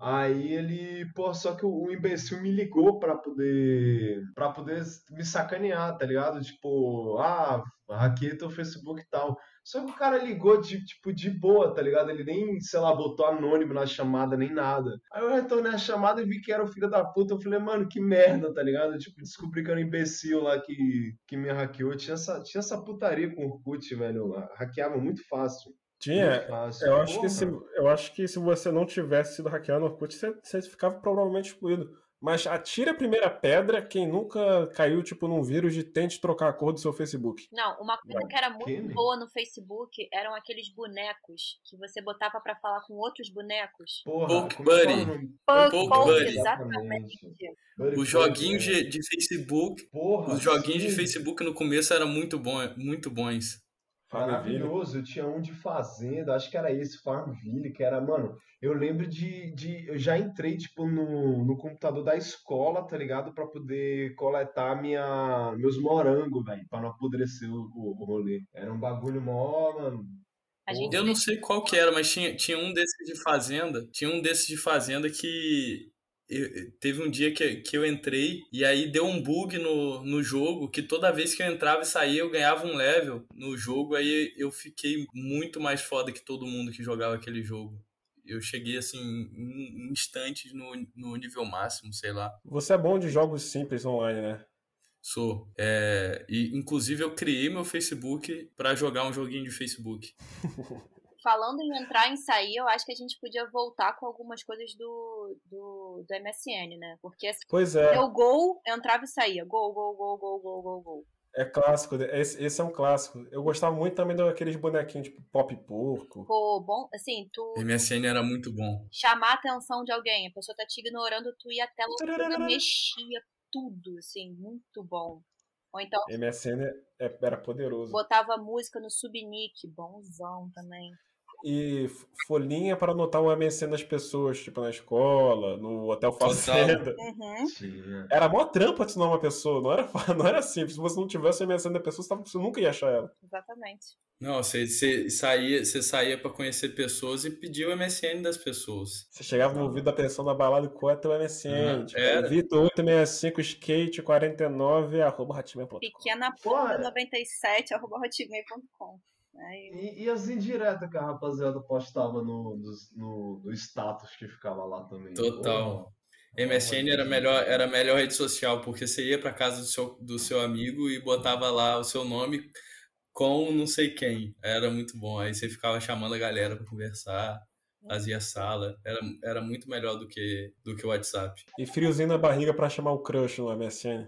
Aí ele, pô, só que o, imbecil me ligou pra poder, pra poder me sacanear, tá ligado? Tipo, ah, hackeei teu Facebook e tal. Só que o cara ligou de, tipo, de boa, tá ligado? Ele nem, sei lá, botou anônimo na chamada, nem nada. Aí eu retornei a chamada e vi que era o filho da puta. Eu falei, mano, que merda, tá ligado? Tipo, descobri que era um imbecil lá que, que me hackeou. Tinha essa, tinha essa putaria com o Orkut, velho. Hackeava muito fácil. Tinha. Fácil. Eu acho, que se, eu acho que se você não tivesse sido hackeado no Orkut, você, você ficava provavelmente excluído. Mas atire a primeira pedra quem nunca caiu, tipo, num vírus de tente trocar a cor do seu Facebook. Não, uma coisa que era muito Kenny? boa no Facebook eram aqueles bonecos que você botava pra falar com outros bonecos. Porra, Poke que Buddy. Poke, Buddy. exatamente. Os joguinhos de, de Facebook, Porra, os joguinhos de sim. Facebook no começo eram muito, bom, muito bons. Farmville. Maravilhoso, eu tinha um de fazenda, acho que era esse, Farmville, que era, mano, eu lembro de, de eu já entrei, tipo, no, no computador da escola, tá ligado? Pra poder coletar minha, meus morangos, velho, pra não apodrecer o, o, o rolê. Era um bagulho mó, mano. Gente Eu não sei qual que era, mas tinha, tinha um desses de fazenda. Tinha um desses de fazenda que eu- teve um dia que, que eu entrei e aí deu um bug no, no jogo que toda vez que eu entrava e saía eu ganhava um level no jogo. Aí eu fiquei muito mais foda que todo mundo que jogava aquele jogo. Eu cheguei assim em instantes no, no nível máximo, sei lá. Você é bom de jogos simples online, né? Sou. É, e inclusive eu criei meu Facebook pra jogar um joguinho de Facebook. Falando em entrar e sair, eu acho que a gente podia voltar com algumas coisas do, do, do MSN, né? Porque assim, Pois é, deu gol, entrava e saía. Gol, gol, gol, gol, gol, gol, gol. é clássico. Esse, esse é um clássico. Eu gostava muito também daqueles bonequinhos, tipo Pop Porco. Pô, bom, assim, tu MSN era muito bom. chamar a atenção de alguém, a pessoa tá te ignorando, tu ia até ela mexia tudo, assim, muito bom. Ou então MSN é- era poderoso. botava música no subnick, bonzão também. E folhinha para anotar o MSN das pessoas, tipo na escola, no hotel fazenda. Uhum. Tinha. Era mó trampa adicionar uma pessoa, não era, não era simples. Se você não tivesse o MSN da pessoa, você tava- você nunca ia achar ela. Exatamente. Não, você, você saía, você saía para conhecer pessoas e pedia o MSN das pessoas. Você chegava no ouvido da pessoa da balada com o MSN. Uhum, tipo, era. Vitor 865 skate 49 arroba hotmail.com. Pequena Porra. ponta 97 arroba hotmail.com. Aí, E, e as indiretas que a rapaziada postava no, no, no status que ficava lá também. Total. MSN era melhor, era a melhor rede social, porque você ia para casa do seu, do seu amigo e botava lá o seu nome com não sei quem. Era muito bom. Aí você ficava chamando a galera para conversar, fazia sala. Era, era muito melhor do que do que o WhatsApp. E friozinho na barriga pra chamar o crush no MSN.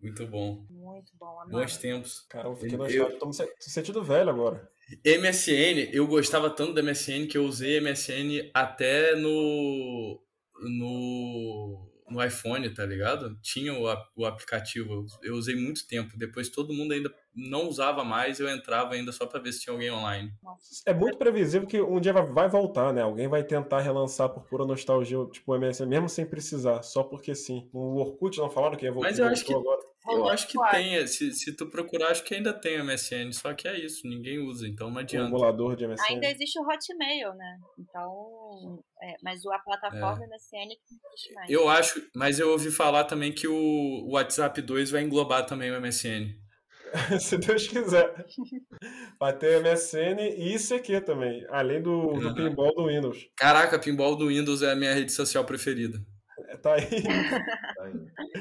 Muito bom. Muito bom, amado. Bons tempos. Cara, eu fiquei Eu-. Tô me sentindo velho agora. MSN, eu gostava tanto da MSN que eu usei MSN até no no no iPhone, tá ligado? Tinha o, o aplicativo, eu usei muito tempo. Depois todo mundo ainda não usava mais, eu entrava ainda só pra ver se tinha alguém online. É muito previsível que um dia vai- vai voltar, né? Alguém vai tentar relançar por pura nostalgia, tipo o MSN, mesmo sem precisar, só porque sim. O Orkut não falaram que ia voltar Mas eu acho que- agora. Eu acho que tem, se, se tu procurar, acho que ainda tem MSN, só que é isso, ninguém usa, então não O adianta. emulador de MSN. Ainda existe o Hotmail, né? Então, é, mas o- a plataforma MSN que não existe mais. Eu acho, mas eu ouvi falar também que o WhatsApp 2 vai englobar também o MSN. Se Deus quiser. Vai ter MSN e ICQ também, além do, do pinball do Windows. Caraca, Pinball do Windows é a minha rede social preferida. É, Tá aí, Tá aí.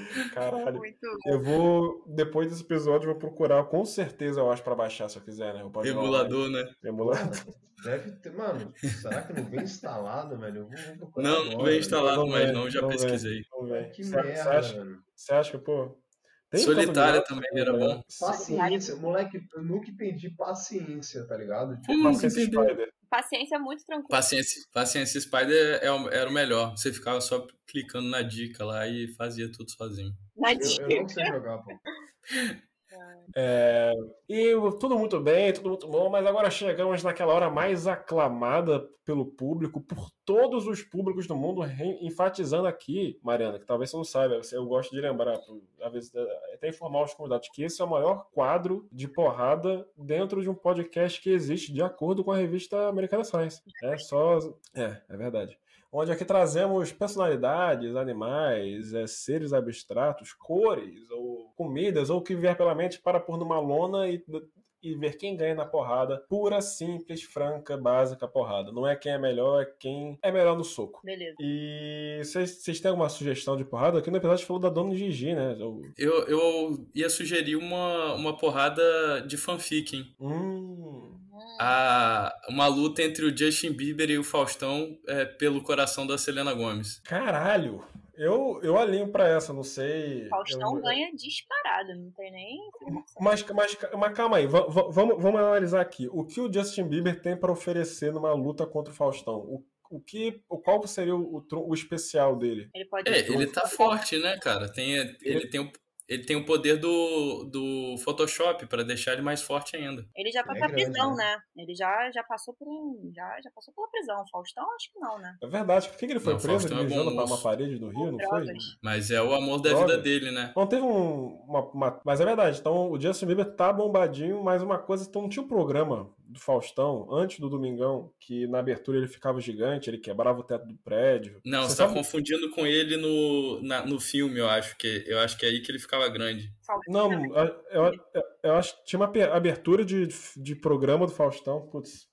caralho. Muito Eu vou, depois desse episódio, eu vou procurar, com certeza, eu acho, pra baixar, se eu quiser, né? Eu Emulador, né? Emulador. Deve ter, mano. Será que não vem instalado, velho? Eu vou, vou procurar Não, não agora, vem instalado Não mais vem, não, já não vem. pesquisei. Ver. Que Você- merda, você acha, velho. você acha que, pô. tem Solitária também era bom. Paciência, moleque, eu nunca entendi paciência, tá ligado? Tipo, não? Spider. Paciência é muito tranquila. Paciência, Paciência Spider é o- era o melhor. Você ficava só clicando na dica lá e fazia tudo sozinho. Na eu, dica. eu não sei jogar, pô. É, e tudo muito bem, tudo muito bom, mas agora chegamos naquela hora mais aclamada pelo público, por todos os públicos do mundo, enfatizando aqui, Mariana, que talvez você não saiba, eu gosto de lembrar, às vezes, até informar os convidados, que esse é o maior quadro de porrada dentro de um podcast que existe, de acordo com a revista Americana Science. É só. É, é verdade onde aqui trazemos personalidades, animais, é, seres abstratos, cores ou comidas ou o que vier pela mente para pôr numa lona e, e ver quem ganha na porrada. Pura, simples, franca, básica porrada. Não é quem é melhor, é quem é melhor no soco. Beleza. E vocês têm alguma sugestão de porrada? Aqui no episódio falou da Dona Gigi, né? Eu... Eu, eu ia sugerir uma, uma porrada de fanfic, hein? Hum. A, uma luta entre o Justin Bieber e o Faustão é, pelo coração da Selena Gomes. Caralho! Eu, eu alinho pra essa, não sei. Faustão eu... ganha disparado, não tem nem. Mas, mas, mas calma aí, vamos, vamos, analisar aqui. O que o Justin Bieber tem para oferecer numa luta contra o Faustão? O, o que, o, qual seria o, o, o especial dele? Ele pode. É, ele tá forte, né, cara? Tem, ele, tem o, ele tem o poder do, do Photoshop para deixar ele mais forte ainda. Ele já foi É pra grande, prisão, né? né? Ele já, já passou por um. Já, já passou pela prisão. Faustão, acho que não, né? É verdade. Por que, que ele foi Não, preso é bom mijando para uma parede do Rio, Por não foi? drogas. Mas é o amor da vida dele, né? Não teve um. Uma, uma- Mas é verdade. Então o Justin Bieber tá bombadinho, mas uma coisa. Então não tinha um programa do Faustão antes do Domingão que na abertura ele ficava gigante, ele quebrava o teto do prédio. Não, Você você tá sabe- confundindo com ele no, na- no filme, eu acho que eu acho que é aí que ele ficava grande. Não, eu, eu, eu acho que tinha uma abertura de, de programa do Faustão. Putz.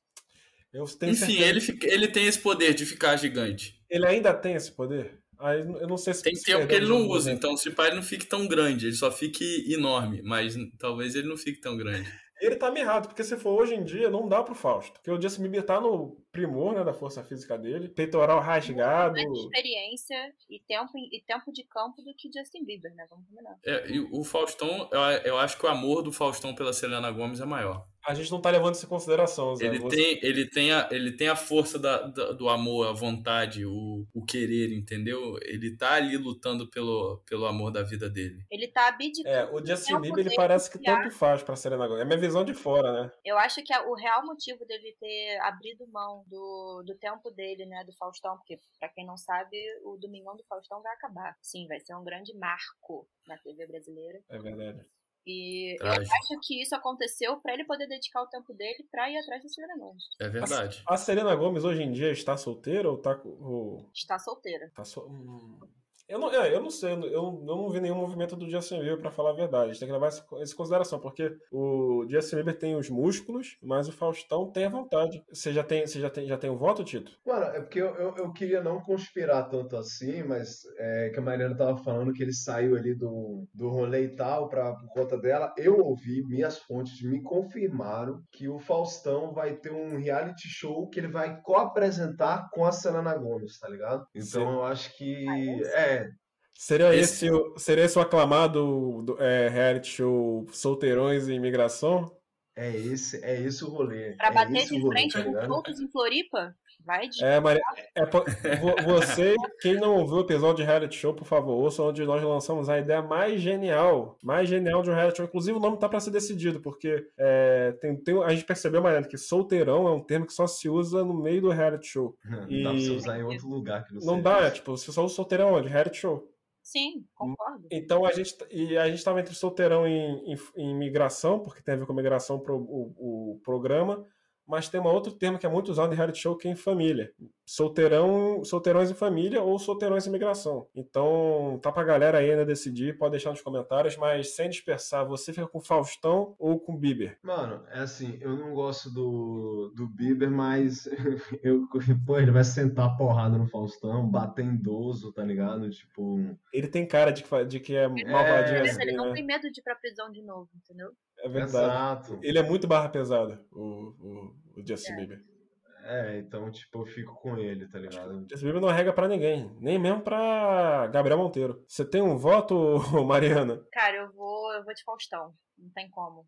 Eu tenho Enfim, certeza- ele, fica- ele tem esse poder de ficar gigante. ele ainda tem esse poder? Aí eu não sei se Tem se tempo que perdeu ele não usa, então se pá, ele não fique tão grande, ele só fique enorme, mas talvez ele não fique tão grande. Ele tá mirrado, porque se for hoje em dia, não dá pro Fausto. Porque o Justin Bieber tá no primor, né, da força física dele. Peitoral rasgado. Mais experiência e tempo, e tempo de campo do que Justin Bieber, né? Vamos combinar. É, e o Faustão, eu, eu acho que o amor do Faustão pela Selena Gomes é maior. A gente não tá levando isso em consideração, Zé. Ele Você- tem, ele tem, a, ele tem a força da, da- do amor, a vontade, o, o querer, entendeu? Ele tá ali lutando pelo, pelo amor da vida dele. Ele tá abdicando. É, o Justin Bieber, ele parece que tanto faz pra Serena Gomes. É minha visão de fora, né? Eu acho que a- o real motivo dele ter abrido mão do, do tempo dele, né, do Faustão, porque pra quem não sabe, o Domingão do Faustão vai acabar. Sim, vai ser um grande marco na TV brasileira. É verdade. E eu acho que isso aconteceu pra ele poder dedicar o tempo dele pra ir atrás da Selena Gomez. É verdade. A Selena Gomes hoje em dia está solteira ou tá. com- Ou... Está solteira. Tá so... Hum. Eu não, é, eu não sei, eu não, eu não vi nenhum movimento do Justin Bieber pra falar a verdade. A gente tem que levar isso isso em consideração, porque o Justin Bieber tem os músculos, mas o Faustão tem a vontade. Você já tem, você já tem, já tem o voto, Tito? Mano, é porque eu, eu, eu queria não conspirar tanto assim, mas é que a Mariana tava falando que ele saiu ali do, do rolê e tal pra, por conta dela. Eu ouvi, minhas fontes me confirmaram que o Faustão vai ter um reality show que ele vai co-apresentar com a Selena Gomes, tá ligado? Então Sim. eu acho que. É, Seria Esse- esse, o- seria esse o aclamado do- é, reality show Solteirões e Imigração? é esse, é esse o rolê. Pra é bater de rolê, frente tá com outros em Floripa, vai de. É, Maria, é, você, quem não ouviu o episódio de reality show, por favor, ouça onde nós lançamos a ideia mais genial, mais genial de um reality show. Inclusive, o nome tá pra ser decidido, porque é, tem, tem- a gente percebeu, Mariana, que solteirão é um termo que só se usa no meio do reality show. Não dá pra E- você usar em outro lugar que não, Não seja dá, é, tipo, você só usa solteirão onde? Reality show. Sim, concordo. Então a gente e a gente estava entre solteirão em, em, em migração, porque tem a ver com migração pro, o, o programa, mas tem um outro termo que é muito usado em reality show que é em família. Solteirão, solteirões em família ou solteirões em migração. Então tá pra galera aí ainda decidir, pode deixar nos comentários, mas sem dispersar, você fica com Faustão ou com Bieber? Mano, é assim, eu não gosto do, do Bieber, mas eu, pô, ele vai sentar a porrada no Faustão, bater em idoso, tá ligado? Tipo, Ele tem cara de que, de que é malvadinho Mas assim, ele não né? tem medo de ir pra prisão de novo, entendeu? É verdade. exato. Ele é muito barra pesada, o, o, o Justin É. Bieber. É, então, tipo, eu fico com ele, tá ligado? Justin Bieber não rega pra ninguém, nem mesmo pra Gabriel Monteiro. Você tem um voto, Mariana? Cara, eu vou, eu vou de Faustão. Não tem como.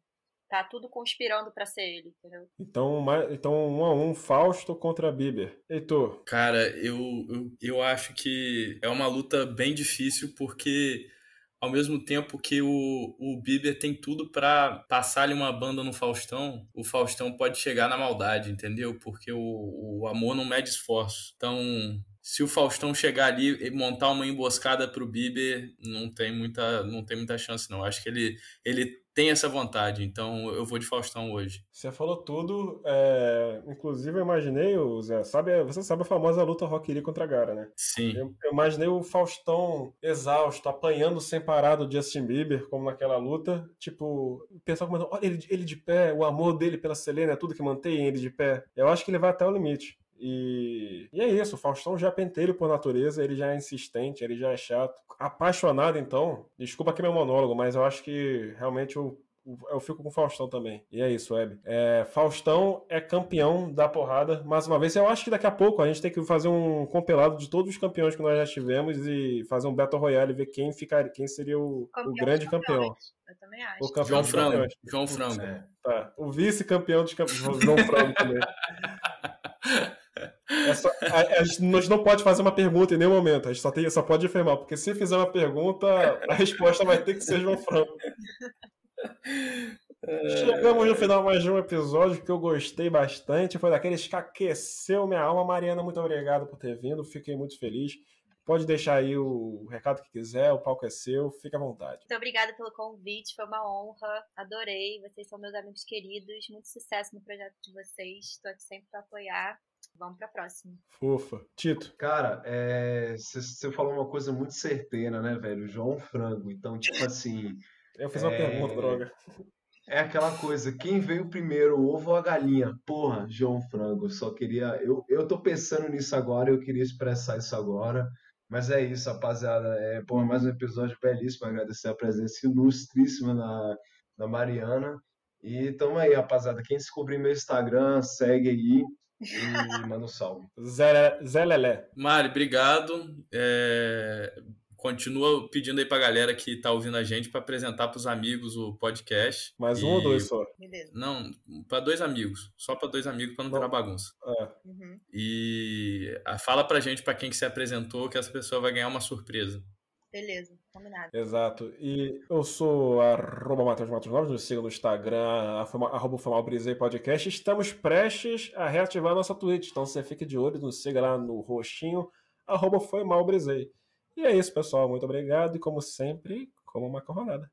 Tá tudo conspirando pra ser ele, entendeu? Então, então um a um, Fausto contra Bieber. Heitor, Cara, eu, eu, eu acho que é uma luta bem difícil porque ao mesmo tempo que o, o Bieber tem tudo pra passar-lhe uma banda no Faustão, o Faustão pode chegar na maldade, entendeu? Porque o, o amor não mede esforço. Então, se o Faustão chegar ali e montar uma emboscada pro Bieber, não tem muita, não tem muita chance não. Acho que ele, ele tem essa vontade, então eu vou de Faustão hoje. você falou tudo. é, Inclusive, eu imaginei, o Zé, sabe, você sabe a famosa luta Rock Lee contra Gara, né? Sim. Eu, eu imaginei o Faustão exausto, apanhando sem parar do Justin Bieber, como naquela luta. Tipo, o pessoal comentando, olha ele, ele de pé, o amor dele pela Selena é tudo que mantém ele de pé. Eu acho que ele vai até o limite. E, e é isso, o Faustão já é penteiro por natureza, ele já é insistente, ele já é chato. Apaixonado, então, desculpa aqui meu monólogo, mas eu acho que realmente eu, eu fico com o Faustão também. E é isso, Web. É, Faustão é campeão da porrada, mais uma vez. Eu acho que daqui a pouco a gente tem que fazer um compilado de todos os campeões que nós já tivemos e fazer um Battle Royale e ver quem, ficaria, quem seria o, o grande campeão. Eu também acho. O campeão João Frango. campeões. João Frango. É. Tá. O vice-campeão dos campeões. João Frango também. É só- a, a nós não pode fazer uma pergunta em nenhum momento. A gente só, tem, só pode afirmar, porque se fizer uma pergunta, a resposta vai ter que ser João Franco. Chegamos no final mais de um episódio que eu gostei bastante. Foi daqueles que aqueceu minha alma. Mariana, muito obrigado por ter vindo. Fiquei muito feliz. Pode deixar aí o recado que quiser, o palco é seu, fique à vontade. Muito obrigada pelo convite, foi uma honra. Adorei. Vocês são meus amigos queridos. Muito sucesso no projeto de vocês. Estou aqui sempre para apoiar. Vamos para a próxima. Fofa. Tito. Cara, você falou uma coisa muito certeira, né, velho? João Frango. Então, tipo assim, Eu fiz uma É. pergunta, droga. é aquela coisa, quem veio primeiro, o ovo ou a galinha? Porra, João Frango, só queria. Eu, eu tô pensando nisso agora, eu queria expressar isso agora. Mas é isso, rapaziada. É, porra, mais um episódio belíssimo. Agradecer a presença ilustríssima da, da Mariana. E tamo aí, rapaziada. Quem descobrir meu Instagram, segue aí e manda um salve. Zé, Zé Lelé. Mari, obrigado. É, Continua pedindo aí pra galera que tá ouvindo a gente para apresentar pros amigos o podcast. Mais um E- ou dois só? Beleza. Não, para dois amigos. Só para dois amigos para não Bom. virar bagunça. É. Uhum. E ah, fala pra gente, pra quem que se apresentou, que essa pessoa vai ganhar uma surpresa. Beleza, combinado. Exato. E eu sou arroba Matheus Matos Novos, nos siga no Instagram, arroba Famal Brisei Podcast. Estamos prestes a reativar a nossa Twitch, então você fique de olho, nos siga lá no roxinho, arroba Foi Mal. E é isso, pessoal. Muito obrigado e, como sempre, como uma coronada.